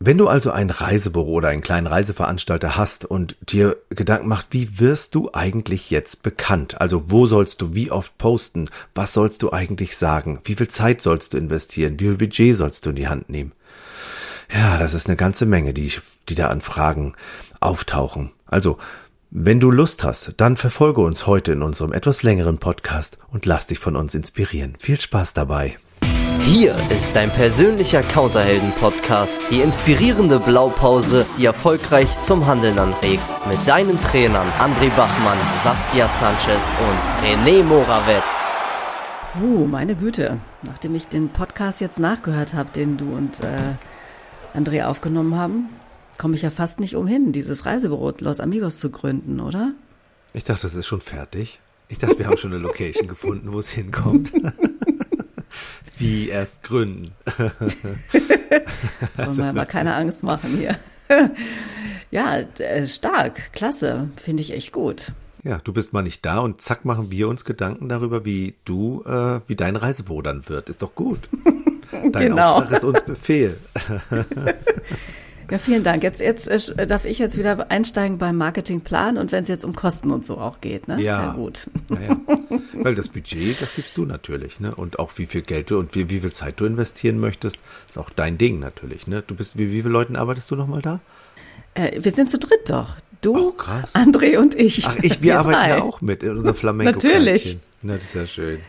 Wenn du also ein Reisebüro oder einen kleinen Reiseveranstalter hast und dir Gedanken macht, wie wirst du eigentlich jetzt bekannt? Also wo sollst du wie oft posten? Was sollst du eigentlich sagen? Wie viel Zeit sollst du investieren? Wie viel Budget sollst du in die Hand nehmen? Ja, das ist eine ganze Menge, die, die da an Fragen auftauchen. Also, wenn du Lust hast, dann verfolge uns heute in unserem etwas längeren Podcast und lass dich von uns inspirieren. Viel Spaß dabei. Hier ist dein persönlicher Counterhelden-Podcast, die inspirierende Blaupause, die erfolgreich zum Handeln anregt. Mit deinen Trainern André Bachmann, Saskia Sanchez und René Morawetz. Uh, meine Güte. Nachdem ich den Podcast jetzt nachgehört habe, den du und äh, André aufgenommen haben, komme ich ja fast nicht umhin, dieses Reisebüro Los Amigos zu gründen, oder? Ich dachte, das ist schon fertig. Ich dachte, wir haben schon eine Location gefunden, wo es hinkommt. Wie erst gründen. Jetzt wollen wir mal keine Angst machen hier. ja, äh, stark, klasse, finde ich echt gut. Ja, du bist mal nicht da und zack machen wir uns Gedanken darüber, wie du, äh, wie dein Reisebüro dann wird. Ist doch gut. Dein genau. Auftrag ist uns Befehl. Ja, vielen Dank. Jetzt, jetzt äh, darf ich jetzt wieder einsteigen beim Marketingplan und wenn es jetzt um Kosten und so auch geht, ne? Ja. Sehr gut. Naja. Weil das Budget, das gibst du natürlich, ne? Und auch wie viel Geld du und wie, wie viel Zeit du investieren möchtest, ist auch dein Ding natürlich, ne? Du bist, wie, wie viele Leuten arbeitest du nochmal da? Äh, wir sind zu dritt doch. Du, krass. André und ich. Ach, ich, wir, arbeiten drei. ja auch mit in unser flamenco Natürlich. Na, das ist ja schön.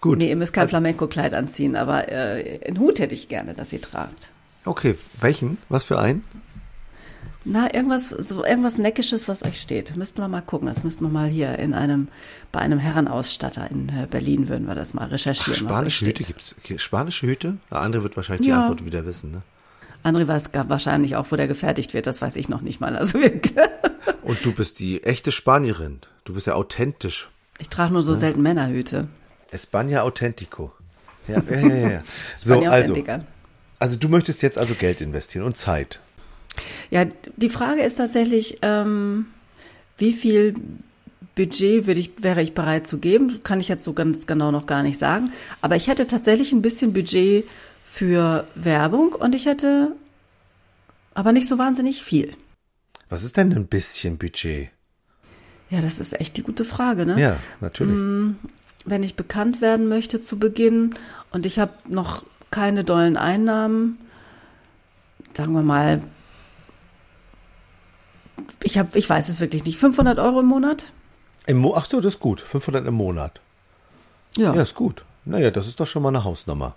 Gut. Nee, ihr müsst kein Flamenco-Kleid anziehen, aber äh, einen Hut hätte ich gerne, dass ihr tragt. Okay, welchen? Was für einen? Na, irgendwas, so irgendwas Neckisches, was euch steht. Müssten wir mal gucken. Das müssten wir mal hier in einem, bei einem Herrenausstatter in äh, Berlin würden wir das mal Ach, recherchieren. euch spanische Hüte gibt's. Okay, spanische Hüte? Andere wird wahrscheinlich die Ja. Antwort wieder wissen, ne? André weiß wahrscheinlich auch, wo der gefertigt wird. Das weiß ich noch nicht mal. Also wir, Und du bist die echte Spanierin. Du bist ja authentisch. ich trage nur so selten Männerhüte. España Authentico. Ja, ja, ja, ja. so, also. Also du möchtest jetzt also Geld investieren und Zeit. Ja, die Frage ist tatsächlich, ähm, wie viel Budget würde ich, wäre ich bereit zu geben? Kann ich jetzt so ganz genau noch gar nicht sagen. Aber ich hätte tatsächlich ein bisschen Budget für Werbung und ich hätte aber nicht so wahnsinnig viel. Was ist denn ein bisschen Budget? Ja, das ist echt die gute Frage, ne? Ja, natürlich. Wenn ich bekannt werden möchte zu Beginn und ich habe noch keine dollen Einnahmen, sagen wir mal, ich habe, ich weiß es wirklich nicht, 500 Euro im Monat? Im Mo Ach so, das ist gut. 500 im Monat. Ja, ist gut. Naja, das ist doch schon mal eine Hausnummer.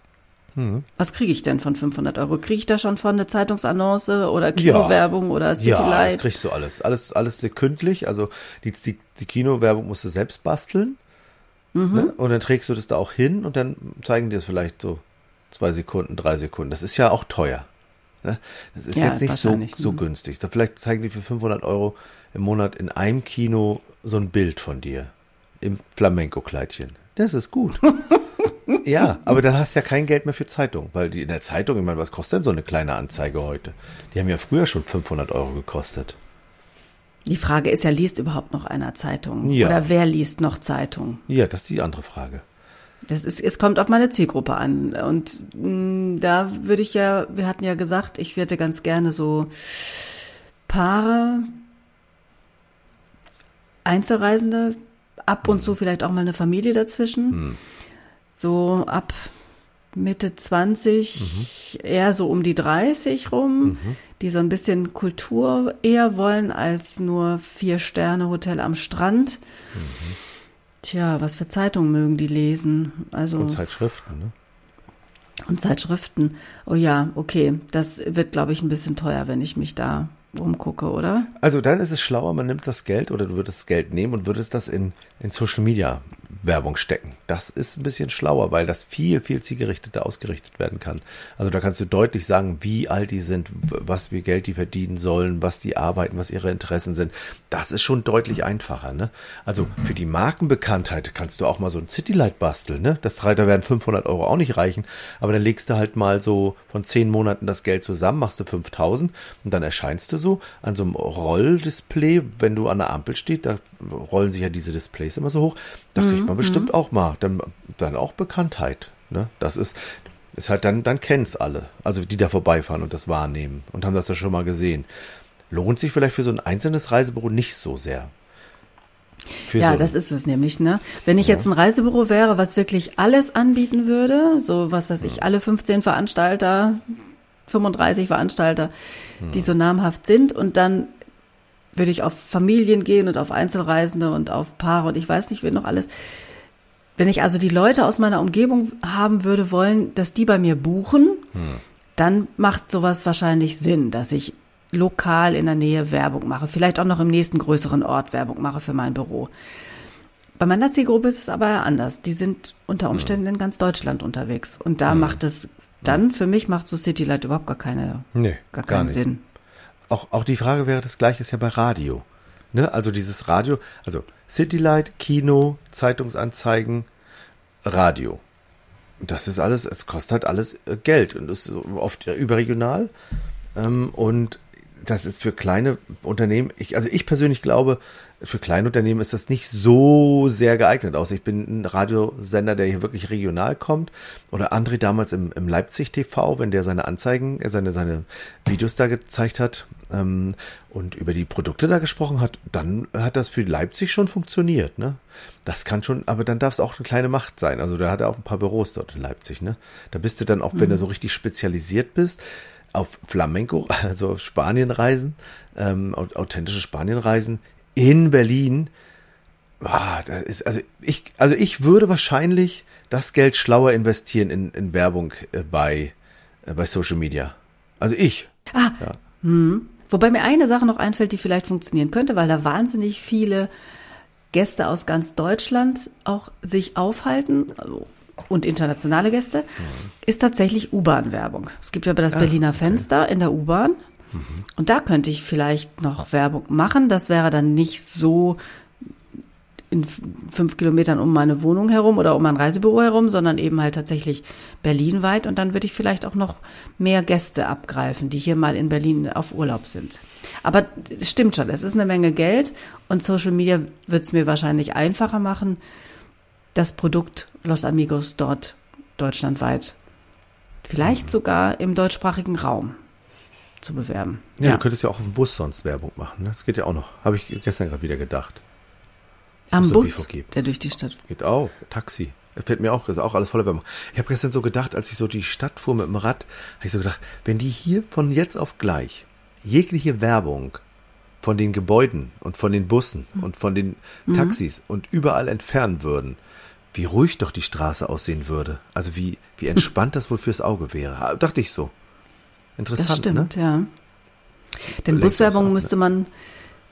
Was kriege ich denn von 500 Euro? Kriege ich da schon von eine Zeitungsannonce oder Kinowerbung oder Ja, das Citylight? kriegst du alles. Alles, alles sekündlich. Also die, die, die Kinowerbung musst du selbst basteln. Mhm. Ne? Und dann trägst du das da auch hin und dann zeigen die es vielleicht so zwei Sekunden, drei Sekunden. Das ist ja auch teuer. Ne? Das ist Ja, jetzt nicht so, so mhm. günstig. Da vielleicht zeigen die für 500 Euro im Monat in einem Kino so ein Bild von dir im Flamenco-Kleidchen. Das ist gut. ja, aber dann hast du ja kein Geld mehr für Zeitung, weil die in der Zeitung, ich meine, was kostet denn so eine kleine Anzeige heute? Die haben ja früher schon 500 Euro gekostet. Die Frage ist ja, liest überhaupt noch einer Zeitung? Ja. Oder wer liest noch Zeitung? Ja, das ist die andere Frage. Das ist, es kommt auf meine Zielgruppe an. Und mh, da würde ich ja, wir hatten ja gesagt, ich hätte ganz gerne so Paare, Einzelreisende, ab und zu vielleicht auch mal eine Familie dazwischen. So ab Mitte 20, eher so um die 30 rum, die so ein bisschen Kultur eher wollen als nur vier Sterne Hotel am Strand. Tja, was für Zeitungen mögen die lesen? Also Und Zeitschriften, ne? und Zeitschriften. Oh ja, okay, das wird, glaube ich, ein bisschen teuer, wenn ich mich da umgucke, oder? Also dann ist es schlauer, man nimmt das Geld oder du würdest das Geld nehmen und würdest das in, in Social Media Werbung stecken. Das ist ein bisschen schlauer, weil das viel, viel zielgerichteter ausgerichtet werden kann. Also da kannst du deutlich sagen, wie alt die sind, was wie Geld die verdienen sollen, was die arbeiten, was ihre Interessen sind. Das ist schon deutlich einfacher. Ne? Also für die Markenbekanntheit kannst du auch mal so ein Citylight basteln. Ne? Das, da werden 500 Euro auch nicht reichen, aber dann legst du halt mal so von zehn Monaten das Geld zusammen, machst du 5000 und dann erscheinst du so an so einem Rolldisplay, wenn du an der Ampel stehst, da rollen sich ja diese Displays immer so hoch, da kriegt man bestimmt auch mal dann, dann auch Bekanntheit. Ne? Das ist, Ist halt dann, dann kennt's alle. Also die da vorbeifahren und das wahrnehmen und haben das ja schon mal gesehen. Lohnt sich vielleicht für so ein einzelnes Reisebüro nicht so sehr. Für ja, so das ist es nämlich, ne? Wenn ich ja. jetzt ein Reisebüro wäre, was wirklich alles anbieten würde, so was weiß ich, alle 15 Veranstalter, 35 Veranstalter, hm. die so namhaft sind und dann würde ich auf Familien gehen und auf Einzelreisende und auf Paare und ich weiß nicht, wen noch alles. Wenn ich also die Leute aus meiner Umgebung haben würde wollen, dass die bei mir buchen, hm. dann macht sowas wahrscheinlich Sinn, dass ich lokal in der Nähe Werbung mache, vielleicht auch noch im nächsten größeren Ort Werbung mache für mein Büro. Bei meiner Zielgruppe ist es aber anders. Die sind unter Umständen in ganz Deutschland unterwegs. Und da hm. macht es dann, für mich macht so Citylight überhaupt gar keine, nee, gar keinen gar Sinn. Auch, auch die Frage wäre das gleiche ist ja bei Radio. Ne? Also dieses Radio, also Citylight, Kino, Zeitungsanzeigen, Radio. Das ist alles, es kostet halt alles äh, Geld und ist oft überregional. Ähm, und das ist für kleine Unternehmen, ich, also ich persönlich glaube, für kleine Unternehmen ist das nicht so sehr geeignet aus. Ich bin ein Radiosender, der hier wirklich regional kommt. Oder André damals im, im Leipzig TV, wenn der seine Anzeigen, äh, seine, seine Videos da gezeigt hat ähm, und über die Produkte da gesprochen hat, dann hat das für Leipzig schon funktioniert. Ne? Das kann schon, aber dann darf es auch eine kleine Macht sein. Also da hat er auch ein paar Büros dort in Leipzig. Ne? Da bist du dann auch, mhm. wenn du so richtig spezialisiert bist, auf Flamenco, also auf Spanienreisen, ähm, authentische Spanienreisen in Berlin. Ah, ist, also ich, also ich würde wahrscheinlich das Geld schlauer investieren in, in Werbung äh, bei, äh, bei Social Media. Also ich. Ah, ja. hm. Wobei mir eine Sache noch einfällt, die vielleicht funktionieren könnte, weil da wahnsinnig viele Gäste aus ganz Deutschland auch sich aufhalten, also und internationale Gäste, mhm. ist tatsächlich U-Bahn-Werbung. Es gibt ja das ah, Berliner okay. Fenster in der U-Bahn. Und da könnte ich vielleicht noch Werbung machen. Das wäre dann nicht so in fünf Kilometern um meine Wohnung herum oder um mein Reisebüro herum, sondern eben halt tatsächlich berlinweit. Und dann würde ich vielleicht auch noch mehr Gäste abgreifen, die hier mal in Berlin auf Urlaub sind. Aber es stimmt schon, es ist eine Menge Geld und Social Media wird es mir wahrscheinlich einfacher machen, das Produkt Los Amigos dort deutschlandweit, vielleicht sogar im deutschsprachigen Raum zu bewerben. Ja, ja, du könntest ja auch auf dem Bus sonst Werbung machen. Ne? Das geht ja auch noch. Habe ich gestern gerade wieder gedacht. Am Bus, der durch die Stadt. Geht auch. Taxi. Fällt mir auch, das ist auch alles voller Werbung. Ich habe gestern so gedacht, als ich so die Stadt fuhr mit dem Rad, habe ich so gedacht, wenn die hier von jetzt auf gleich jegliche Werbung von den Gebäuden und von den Bussen mhm. und von den mhm. Taxis mhm. und überall entfernen würden, wie ruhig doch die Straße aussehen würde. Also wie, wie entspannt das wohl fürs Auge wäre. Dachte ich so. Interessant, das stimmt, ne? ja. Denn Buswerbung ne? müsste man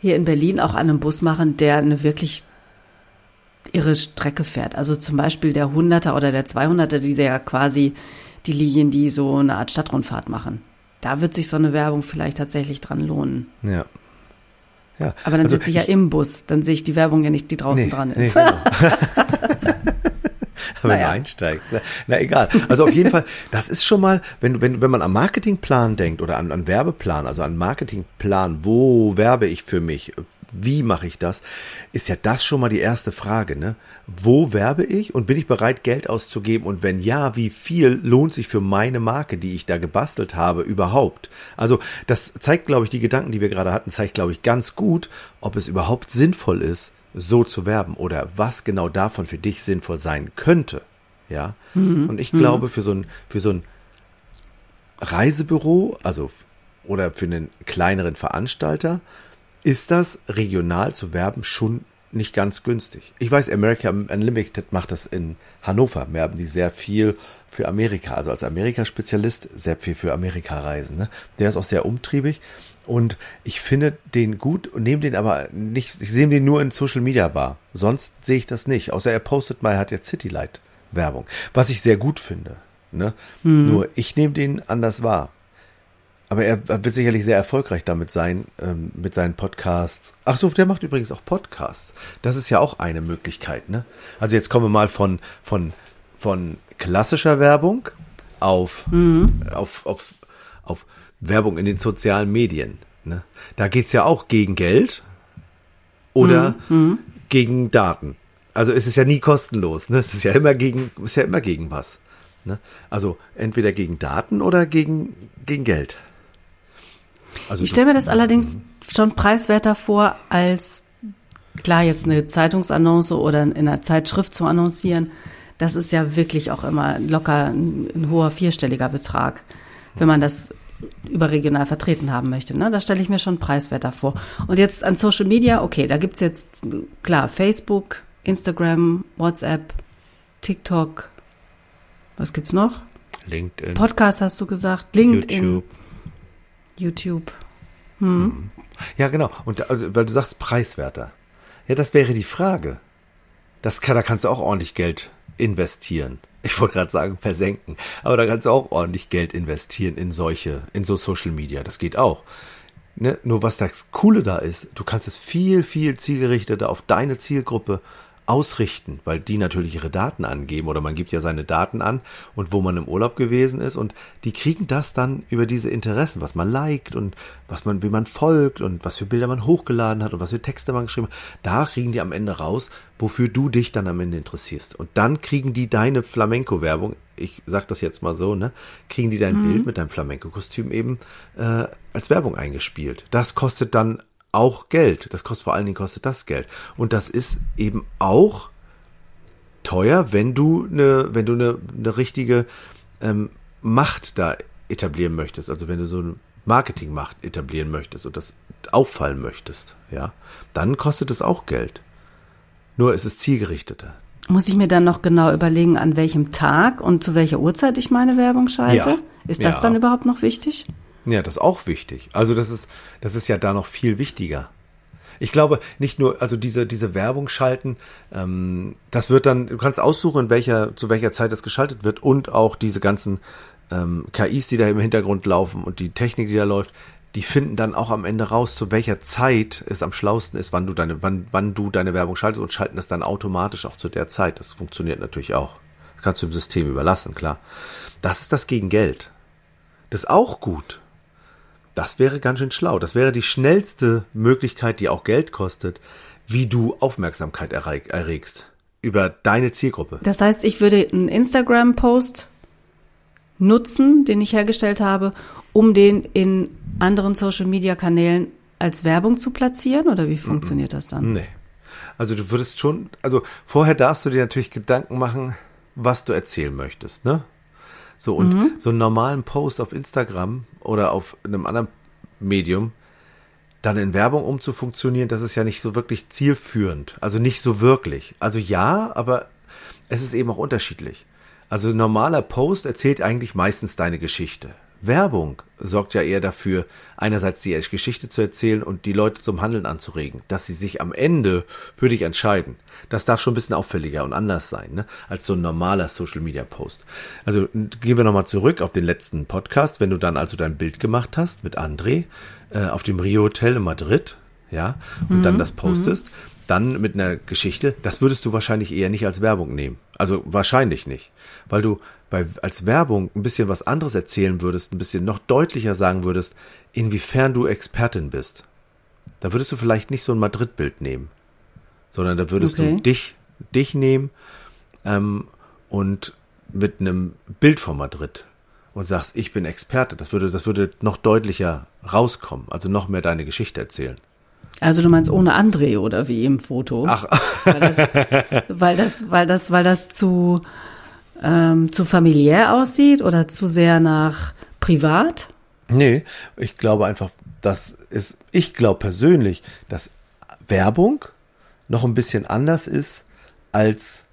hier in Berlin auch an einem Bus machen, der eine wirklich irre Strecke fährt. Also zum Beispiel der 100er oder der 200er, die ja quasi die Linien, die so eine Art Stadtrundfahrt machen. Da wird sich so eine Werbung vielleicht tatsächlich dran lohnen. Ja. Ja. Aber dann also sitze ich ja im Bus, dann sehe ich die Werbung ja nicht, die draußen nee, dran ist. Nee, genau. naja. einsteigst. Na egal. Also auf jeden Fall, das ist schon mal, wenn, wenn, wenn man am Marketingplan denkt oder an, an Werbeplan, also an Marketingplan, wo werbe ich für mich? Wie mache ich das? Ist ja das schon mal die erste Frage, ne? Wo werbe ich und bin ich bereit, Geld auszugeben? Und wenn ja, wie viel lohnt sich für meine Marke, die ich da gebastelt habe, überhaupt? Also, das zeigt, glaube ich, die Gedanken, die wir gerade hatten, zeigt, glaube ich, ganz gut, ob es überhaupt sinnvoll ist, so zu werben oder was genau davon für dich sinnvoll sein könnte. Ja. Mhm. Und ich glaube, für so ein, für so ein Reisebüro, also oder für einen kleineren Veranstalter, ist das regional zu werben schon nicht ganz günstig. Ich weiß, America Unlimited macht das in Hannover, werben die sehr viel für Amerika, also als Amerika-Spezialist sehr viel für Amerika reisen. Ne? Der ist auch sehr umtriebig und ich finde den gut und nehme den aber nicht, ich sehe den nur in Social Media wahr. Sonst sehe ich das nicht. Außer er postet mal, er hat jetzt Citylight Werbung. Was ich sehr gut finde. Ne? Hm. Nur ich nehme den anders wahr. Aber er wird sicherlich sehr erfolgreich damit sein, ähm, mit seinen Podcasts. Ach so, der macht übrigens auch Podcasts. Das ist ja auch eine Möglichkeit, ne? Also jetzt kommen wir mal von, von, von klassischer Werbung auf, mhm. auf, auf, auf Werbung in den sozialen Medien. Ne? Da geht's ja auch gegen Geld oder mhm. mhm. gegen Daten. Also es ist ja nie kostenlos. Ne? Es ist ja immer gegen, ist ja immer gegen was. Ne? Also entweder gegen Daten oder gegen, gegen Geld. Also ich stelle mir das allerdings schon preiswerter vor, als klar jetzt eine Zeitungsannonce oder in einer Zeitschrift zu annoncieren. Das ist ja wirklich auch immer locker ein, ein hoher vierstelliger Betrag, wenn man das überregional vertreten haben möchte. Ne? Da stelle ich mir schon preiswerter vor. Und jetzt an Social Media, okay, da gibt's jetzt klar Facebook, Instagram, WhatsApp, TikTok, was gibt's noch? LinkedIn. Podcast hast du gesagt, LinkedIn. YouTube. YouTube. Hm. Ja, genau. Und also, weil du sagst preiswerter. Ja, das wäre die Frage. Das kann, da kannst du auch ordentlich Geld investieren. Ich wollte gerade sagen, versenken. Aber da kannst du auch ordentlich Geld investieren in solche, in so Social Media. Das geht auch. Ne? Nur was das Coole da ist, du kannst es viel, viel zielgerichteter auf deine Zielgruppe ausrichten, weil die natürlich ihre Daten angeben oder man gibt ja seine Daten an und wo man im Urlaub gewesen ist und die kriegen das dann über diese Interessen, was man liked und was man, wie man folgt und was für Bilder man hochgeladen hat und was für Texte man geschrieben hat. Da kriegen die am Ende raus, wofür du dich dann am Ende interessierst. Und dann kriegen die deine Flamenco-Werbung, ich sag das jetzt mal so, ne, kriegen die dein mhm. Bild mit deinem Flamenco-Kostüm eben äh, als Werbung eingespielt. Das kostet dann auch Geld. Das kostet vor allen Dingen kostet das Geld. Und das ist eben auch teuer, wenn du eine, wenn du eine, eine richtige ähm, Macht da etablieren möchtest. Also wenn du so eine Marketingmacht etablieren möchtest und das auffallen möchtest, ja, dann kostet es auch Geld. Nur ist es zielgerichteter. Muss ich mir dann noch genau überlegen, an welchem Tag und zu welcher Uhrzeit ich meine Werbung schalte? Ja. Ist das ja. dann überhaupt noch wichtig? Ja, das ist auch wichtig. Also das ist, das ist ja da noch viel wichtiger. Ich glaube, nicht nur, also diese, diese Werbung schalten, ähm, das wird dann, du kannst aussuchen, in welcher, zu welcher Zeit das geschaltet wird und auch diese ganzen ähm, KIs, die da im Hintergrund laufen und die Technik, die da läuft, die finden dann auch am Ende raus, zu welcher Zeit es am schlausten ist, wann du deine, wann, wann du deine Werbung schaltest und schalten das dann automatisch auch zu der Zeit. Das funktioniert natürlich auch. Das kannst du im System überlassen, klar. Das ist das gegen Geld. Das ist auch gut. Das wäre ganz schön schlau. Das wäre die schnellste Möglichkeit, die auch Geld kostet, wie du Aufmerksamkeit erregst über deine Zielgruppe. Das heißt, ich würde einen Instagram-Post nutzen, den ich hergestellt habe, um den in anderen Social-Media-Kanälen als Werbung zu platzieren? Oder wie funktioniert das dann? Nee. Also du würdest schon, also vorher darfst du dir natürlich Gedanken machen, was du erzählen möchtest, ne? So, und mhm. so einen normalen Post auf Instagram oder auf einem anderen Medium dann in Werbung umzufunktionieren, das ist ja nicht so wirklich zielführend. Also nicht so wirklich. Also ja, aber es ist eben auch unterschiedlich. Also normaler Post erzählt eigentlich meistens deine Geschichte. Werbung sorgt ja eher dafür, einerseits die Geschichte zu erzählen und die Leute zum Handeln anzuregen, dass sie sich am Ende für dich entscheiden. Das darf schon ein bisschen auffälliger und anders sein, ne? als so ein normaler Social Media Post. Also gehen wir nochmal zurück auf den letzten Podcast, wenn du dann also dein Bild gemacht hast mit André äh, auf dem Rio Hotel in Madrid, ja, und mhm. dann das postest, mhm. dann mit einer Geschichte, das würdest du wahrscheinlich eher nicht als Werbung nehmen. Also wahrscheinlich nicht, weil du bei, als Werbung ein bisschen was anderes erzählen würdest, ein bisschen noch deutlicher sagen würdest, inwiefern du Expertin bist. Da würdest du vielleicht nicht so ein Madrid-Bild nehmen, sondern da würdest okay. du dich, dich nehmen ähm, und mit einem Bild von Madrid und sagst, ich bin Experte. Das würde, das würde noch deutlicher rauskommen, also noch mehr deine Geschichte erzählen. Also du meinst ohne André oder wie im Foto? Ach. Weil das, weil das, weil das, weil das zu ähm, zu familiär aussieht oder zu sehr nach privat? Nee, ich glaube einfach, das ist, ich glaube persönlich, dass Werbung noch ein bisschen anders ist als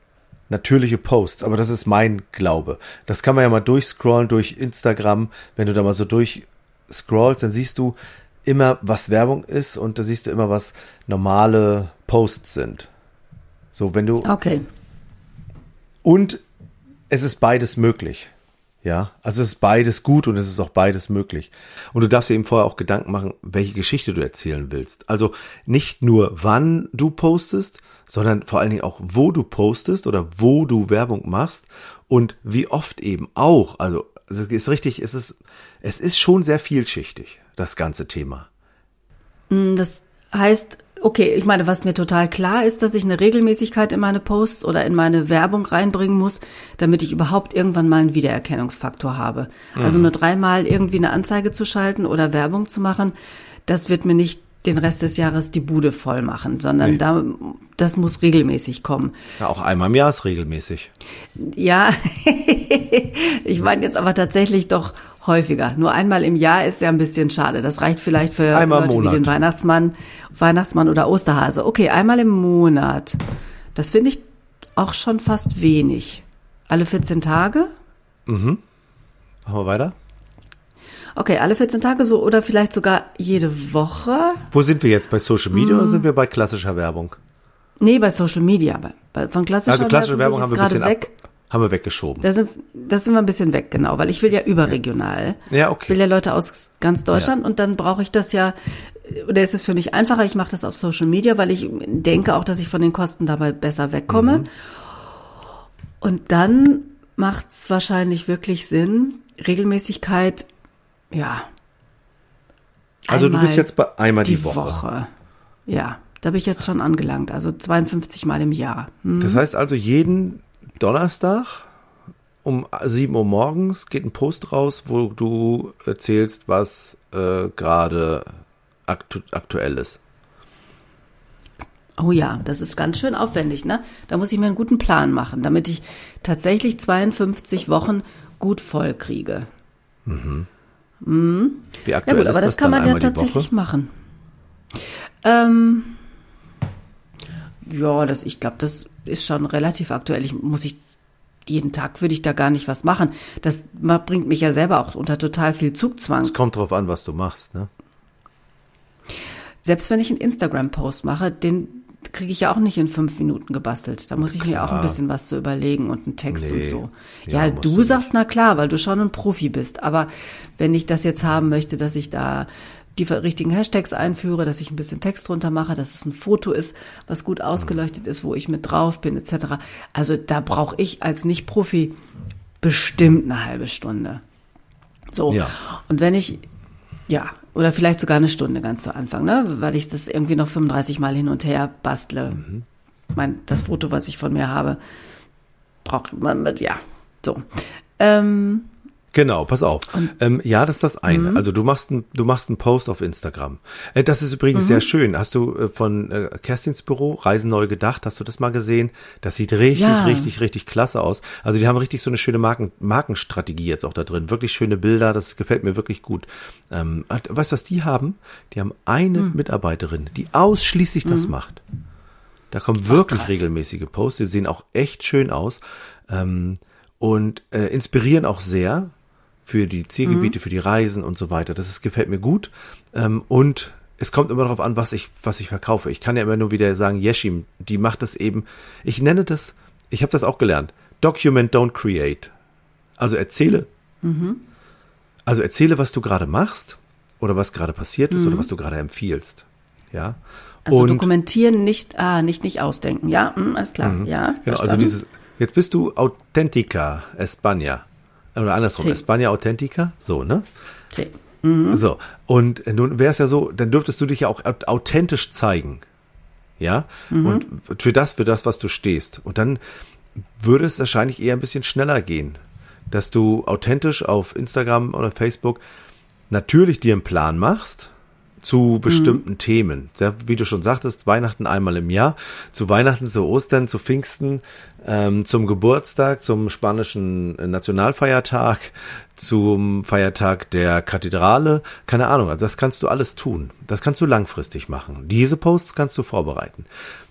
natürliche Posts, aber das ist mein Glaube. Das kann man ja mal durchscrollen durch Instagram. Wenn du da mal so durchscrollst, dann siehst du immer, was Werbung ist und da siehst du immer, was normale Posts sind. So, wenn du. Okay. Und es ist beides möglich. Ja, also es ist beides gut und es ist auch beides möglich. Und du darfst dir eben vorher auch Gedanken machen, welche Geschichte du erzählen willst. Also nicht nur wann du postest, sondern vor allen Dingen auch wo du postest oder wo du Werbung machst und wie oft eben auch. Also es ist richtig, es ist, es ist schon sehr vielschichtig, das ganze Thema. Mm, das heißt, okay, ich meine, was mir total klar ist, dass ich eine Regelmäßigkeit in meine Posts oder in meine Werbung reinbringen muss, damit ich überhaupt irgendwann mal einen Wiedererkennungsfaktor habe. Also nur dreimal irgendwie eine Anzeige zu schalten oder Werbung zu machen, das wird mir nicht den Rest des Jahres die Bude voll machen, sondern Nee. da, das muss regelmäßig kommen. Ja, auch einmal im Jahr ist regelmäßig. Ja, ich meine jetzt aber tatsächlich doch häufiger. Nur einmal im Jahr ist ja ein bisschen schade. Das reicht vielleicht für Einmal Leute Monat. wie den Weihnachtsmann, Weihnachtsmann oder Osterhase. Okay, einmal im Monat. Das finde ich auch schon fast wenig. Alle 14 Tage? Machen wir weiter? Okay, alle 14 Tage so oder vielleicht sogar jede Woche. Wo sind wir jetzt? Bei Social Media Mhm. oder sind wir bei klassischer Werbung? Nee, bei Social Media. Bei, bei, von klassischer Also klassische Werbung haben bin wir ein bisschen gerade weg. ab, haben wir weggeschoben. Da sind, das sind wir ein bisschen weg, genau, weil ich will ja überregional. Ja, okay. Ich will ja Leute aus ganz Deutschland und dann brauche ich das ja, oder ist es für mich einfacher, ich mache das auf Social Media, weil ich denke auch, dass ich von den Kosten dabei besser wegkomme. Mhm. Und dann macht es wahrscheinlich wirklich Sinn, Regelmäßigkeit, ja. Also du bist jetzt bei einmal die, die Woche. Woche. Ja, da bin ich jetzt schon angelangt, also 52 Mal im Jahr. Hm. Das heißt also, jeden Donnerstag um 7 Uhr morgens geht ein Post raus, wo du erzählst, was äh, gerade aktu aktuell ist. Oh ja, das ist ganz schön aufwendig, ne? Da muss ich mir einen guten Plan machen, damit ich tatsächlich 52 Wochen gut voll kriege. Wie Ja aktuell gut, ist aber das, das kann man ja tatsächlich Woche? machen. Ähm, ja, das, ich glaube, das ist schon relativ aktuell. Ich muss ich jeden Tag würde ich da gar nicht was machen. Das bringt mich ja selber auch unter total viel Zugzwang. Es kommt drauf an, was du machst. Ne? Selbst wenn ich einen Instagram-Post mache, den kriege ich ja auch nicht in fünf Minuten gebastelt. Da muss ich mir auch ein Klar. bisschen was zu überlegen und einen Text und Nee. so. Ja, Ja, du du sagst, na klar, weil du schon ein Profi bist. Aber wenn ich das jetzt haben möchte, dass ich da die richtigen Hashtags einführe, dass ich ein bisschen Text drunter mache, dass es ein Foto ist, was gut ausgeleuchtet ist, wo ich mit drauf bin, etc. Also da brauche ich als Nicht-Profi bestimmt eine halbe Stunde. So. Ja. Und wenn ich, ja, oder vielleicht sogar eine Stunde ganz zu Anfang, ne? Weil ich das irgendwie noch 35 Mal hin und her bastle. Mein, das Foto, was ich von mir habe, braucht man mit, ja, so. Ähm, Genau, pass auf. Ähm, ja, das ist das eine. Mhm. Also du machst ein, du machst einen Post auf Instagram. Äh, das ist übrigens Mhm. sehr schön. Hast du äh, von äh, Kerstins Büro Reisen neu gedacht? Hast du das mal gesehen? Das sieht richtig, Ja. richtig, richtig klasse aus. Also die haben richtig so eine schöne Marken, Markenstrategie jetzt auch da drin. Wirklich schöne Bilder. Das gefällt mir wirklich gut. Ähm, äh, weißt du, was die haben? Die haben eine Mhm. Mitarbeiterin, die ausschließlich das macht. Da kommen wirklich krass. regelmäßige Posts. Die sehen auch echt schön aus ähm, und äh, inspirieren auch sehr für die Zielgebiete, für die Reisen und so weiter. Das ist, gefällt mir gut. Ähm, und es kommt immer darauf an, was ich, was ich verkaufe. Ich kann ja immer nur wieder sagen, Yeshim, die macht das eben. Ich nenne das, ich habe das auch gelernt. Document, don't create. Also erzähle. Also erzähle, was du gerade machst oder was gerade passiert ist oder was du gerade empfiehlst. Ja. also und dokumentieren, nicht, ah, nicht, nicht ausdenken. Ja, hm, alles klar. Ja, Genau, also dieses, jetzt bist du Authentica España. Oder andersrum, Sí. España Authentica, so, ne? Tja. So, und nun wäre es ja so, dann dürftest du dich ja auch au- authentisch zeigen. Ja? Und für das, für das, was du stehst. Und dann würde es wahrscheinlich eher ein bisschen schneller gehen, dass du authentisch auf Instagram oder Facebook natürlich dir einen Plan machst zu bestimmten Themen. Ja, wie du schon sagtest, Weihnachten einmal im Jahr, zu Weihnachten, zu Ostern, zu Pfingsten, ähm, zum Geburtstag, zum spanischen äh, Nationalfeiertag, zum Feiertag der Kathedrale, keine Ahnung, also das kannst du alles tun. Das kannst du langfristig machen. Diese Posts kannst du vorbereiten.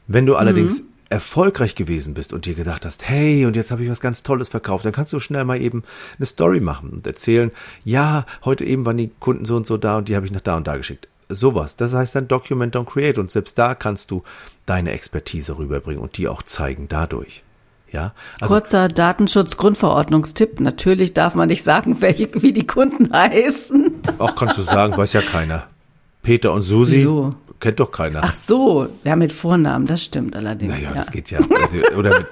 Wenn du allerdings erfolgreich gewesen bist und dir gedacht hast, hey, und jetzt habe ich was ganz Tolles verkauft, dann kannst du schnell mal eben eine Story machen und erzählen, ja, heute eben waren die Kunden so und so da und die habe ich nach da und da geschickt. Sowas. Das heißt dann Document Don't Create und selbst da kannst du deine Expertise rüberbringen und die auch zeigen dadurch. Ja, also Kurzer Datenschutz-Grundverordnungstipp. Natürlich darf man nicht sagen, welche, wie die Kunden heißen. auch kannst du sagen, weiß ja keiner. Peter und Susi Wieso? kennt doch keiner. Ach so, ja, mit Vornamen, das stimmt allerdings. naja, ja. das geht ja. Also, oder mit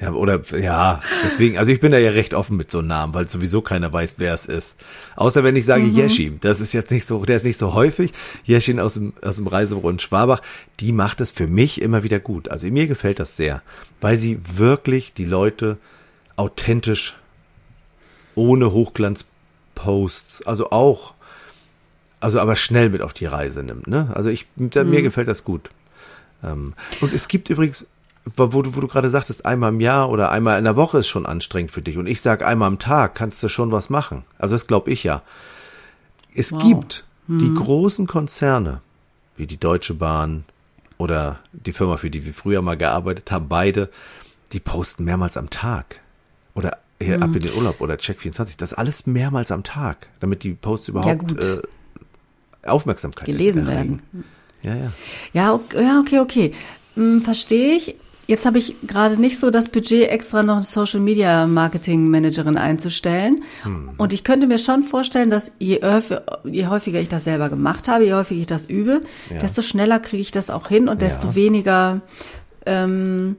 Ja, oder ja, deswegen, also ich bin da ja recht offen mit so Namen, weil sowieso keiner weiß, wer es ist. Außer wenn ich sage mhm. Yeshim. Das ist jetzt nicht so, der ist nicht so häufig. Yeshim aus dem, aus dem Reisebüro in Schwabach, die macht es für mich immer wieder gut. Also mir gefällt das sehr, weil sie wirklich die Leute authentisch ohne Hochglanzposts, also auch, also aber schnell mit auf die Reise nimmt. Ne? Also ich, mhm. mir gefällt das gut. Ähm, und es gibt übrigens wo du, wo du gerade sagtest, einmal im Jahr oder einmal in der Woche ist schon anstrengend für dich. Und ich sag einmal am Tag kannst du schon was machen. Also das glaube ich ja. Es wow. gibt hm. die großen Konzerne, wie die Deutsche Bahn oder die Firma, für die wir früher mal gearbeitet haben, beide, die posten mehrmals am Tag. Oder hier hm. ab in den Urlaub oder Check24. Das alles mehrmals am Tag, damit die Posts überhaupt ja, äh, Aufmerksamkeit gelesen werden. Ja, ja. Ja, okay, ja, okay, okay. Hm, Verstehe ich. Jetzt habe ich gerade nicht so das Budget, extra noch eine Social Media Marketing Managerin einzustellen. Hm. Und ich könnte mir schon vorstellen, dass je, je, häufiger ich das selber gemacht habe, je häufiger ich das übe, ja. desto schneller kriege ich das auch hin und desto ja. weniger ähm,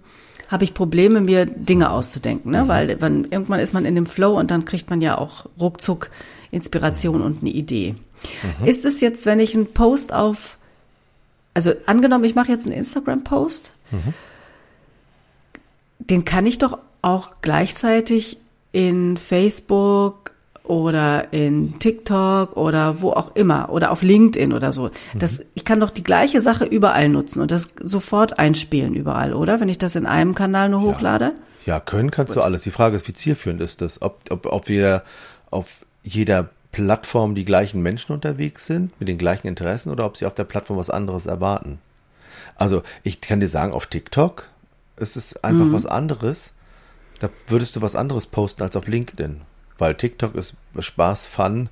habe ich Probleme, mir Dinge auszudenken. Ne? Mhm. Weil wenn, irgendwann ist man in dem Flow und dann kriegt man ja auch ruckzuck Inspiration und eine Idee. Mhm. Ist es jetzt, wenn ich einen Post auf, also angenommen, ich mache jetzt einen Instagram-Post, mhm den kann ich doch auch gleichzeitig in Facebook oder in TikTok oder wo auch immer oder auf LinkedIn oder so. Das, ich kann doch die gleiche Sache überall nutzen und das sofort einspielen überall, oder? Wenn ich das in einem Kanal nur hochlade? Ja, ja können kannst Gut. du alles. Die Frage ist, wie zielführend ist das? Ob, ob auf jeder, auf jeder Plattform die gleichen Menschen unterwegs sind, mit den gleichen Interessen oder ob sie auf der Plattform was anderes erwarten. Also ich kann dir sagen, auf TikTok es ist einfach mhm. was anderes. Da würdest du was anderes posten als auf LinkedIn. Weil TikTok ist Spaß, Fun,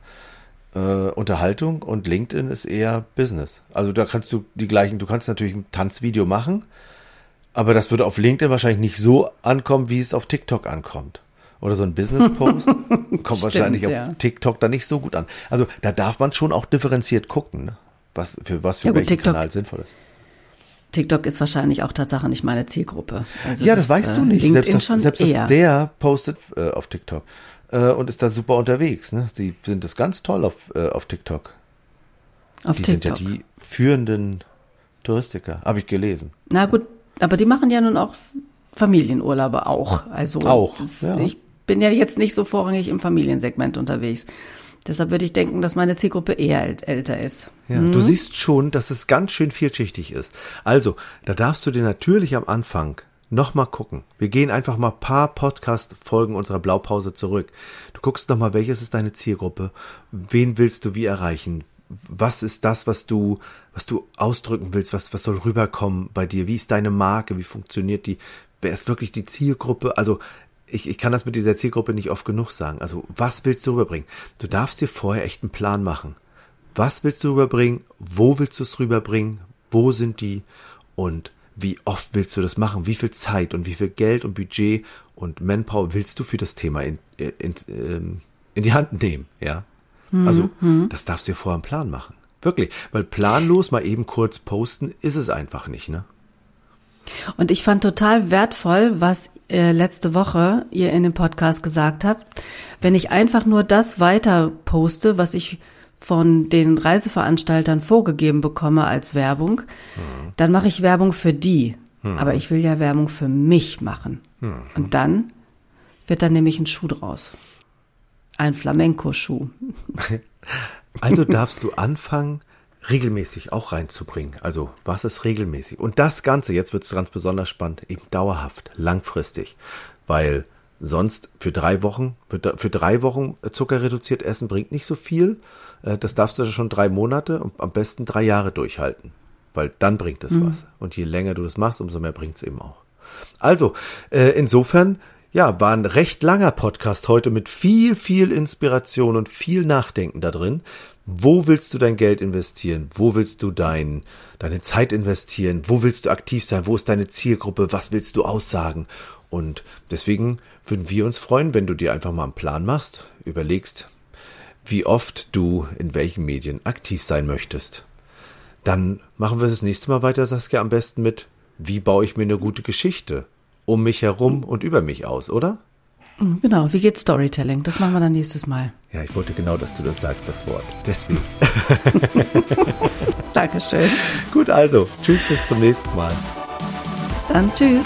äh, Unterhaltung und LinkedIn ist eher Business. Also da kannst du die gleichen, du kannst natürlich ein Tanzvideo machen, aber das würde auf LinkedIn wahrscheinlich nicht so ankommen, wie es auf TikTok ankommt. Oder so ein Business-Post kommt Stimmt, wahrscheinlich ja. auf TikTok da nicht so gut an. Also da darf man schon auch differenziert gucken, ne? was für was für ja, welchen TikTok, Kanal sinnvoll ist. TikTok ist wahrscheinlich auch Tatsache nicht meine Zielgruppe. Also ja, das, das weißt du äh, nicht. LinkedIn selbst das, selbst das der postet äh, auf TikTok äh, und ist da super unterwegs. Ne? Die sind das ganz toll auf, äh, auf TikTok. Auf die TikTok. sind ja die führenden Touristiker, habe ich gelesen. Na gut, aber die machen ja nun auch Familienurlaube auch. Also auch. Das, ja. Ich bin ja jetzt nicht so vorrangig im Familiensegment unterwegs. Deshalb würde ich denken, dass meine Zielgruppe eher älter ist. Ja, mhm. du siehst schon, dass es ganz schön vielschichtig ist. Also, da darfst du dir natürlich am Anfang nochmal gucken. Wir gehen einfach mal paar Podcast-Folgen unserer Blaupause zurück. Du guckst nochmal, welches ist deine Zielgruppe? Wen willst du wie erreichen? Was ist das, was du, was du ausdrücken willst? Was, was soll rüberkommen bei dir? Wie ist deine Marke? Wie funktioniert die? Wer ist wirklich die Zielgruppe? Also, ich, ich kann das mit dieser Zielgruppe nicht oft genug sagen. Also, was willst du rüberbringen? Du darfst dir vorher echt einen Plan machen. Was willst du rüberbringen? Wo willst du es rüberbringen? Wo sind die? Und wie oft willst du das machen? Wie viel Zeit und wie viel Geld und Budget und Manpower willst du für das Thema in, in, in, ähm, in die Hand nehmen? Ja. Also, mhm. das darfst du dir vorher einen Plan machen. Wirklich. Weil planlos mal eben kurz posten ist es einfach nicht, ne? Und ich fand total wertvoll, was äh, letzte Woche ihr in dem Podcast gesagt habt. Wenn ich einfach nur das weiter poste, was ich von den Reiseveranstaltern vorgegeben bekomme als Werbung, mhm. dann mache ich Werbung für die. Mhm. Aber ich will ja Werbung für mich machen. Mhm. Und dann wird dann nämlich ein Schuh draus. Ein Flamenco-Schuh. Also darfst du anfangen, regelmäßig auch reinzubringen. Also was ist regelmäßig? Und das Ganze, jetzt wird es ganz besonders spannend, eben dauerhaft, langfristig, weil sonst für drei Wochen, für, drei Wochen Zucker reduziert essen bringt nicht so viel. Äh, das darfst du schon drei Monate und am besten drei Jahre durchhalten, weil dann bringt es mhm. was. Und je länger du das machst, umso mehr bringt es eben auch. Also, äh, insofern, ja, war ein recht langer Podcast heute mit viel, viel Inspiration und viel Nachdenken da drin. Wo willst du dein Geld investieren? Wo willst du dein, deine Zeit investieren? Wo willst du aktiv sein? Wo ist deine Zielgruppe? Was willst du aussagen? Und deswegen würden wir uns freuen, wenn du dir einfach mal einen Plan machst, überlegst, wie oft du in welchen Medien aktiv sein möchtest. Dann machen wir das nächste Mal weiter, Saskia, am besten mit, wie baue ich mir eine gute Geschichte um mich herum und über mich aus, oder? Mhm, Genau, wie geht Storytelling? Das machen wir dann nächstes Mal. Ja, ich wollte genau, dass du das sagst, das Wort. Deswegen. Dankeschön. Gut, also, tschüss, bis zum nächsten Mal. Bis dann, tschüss.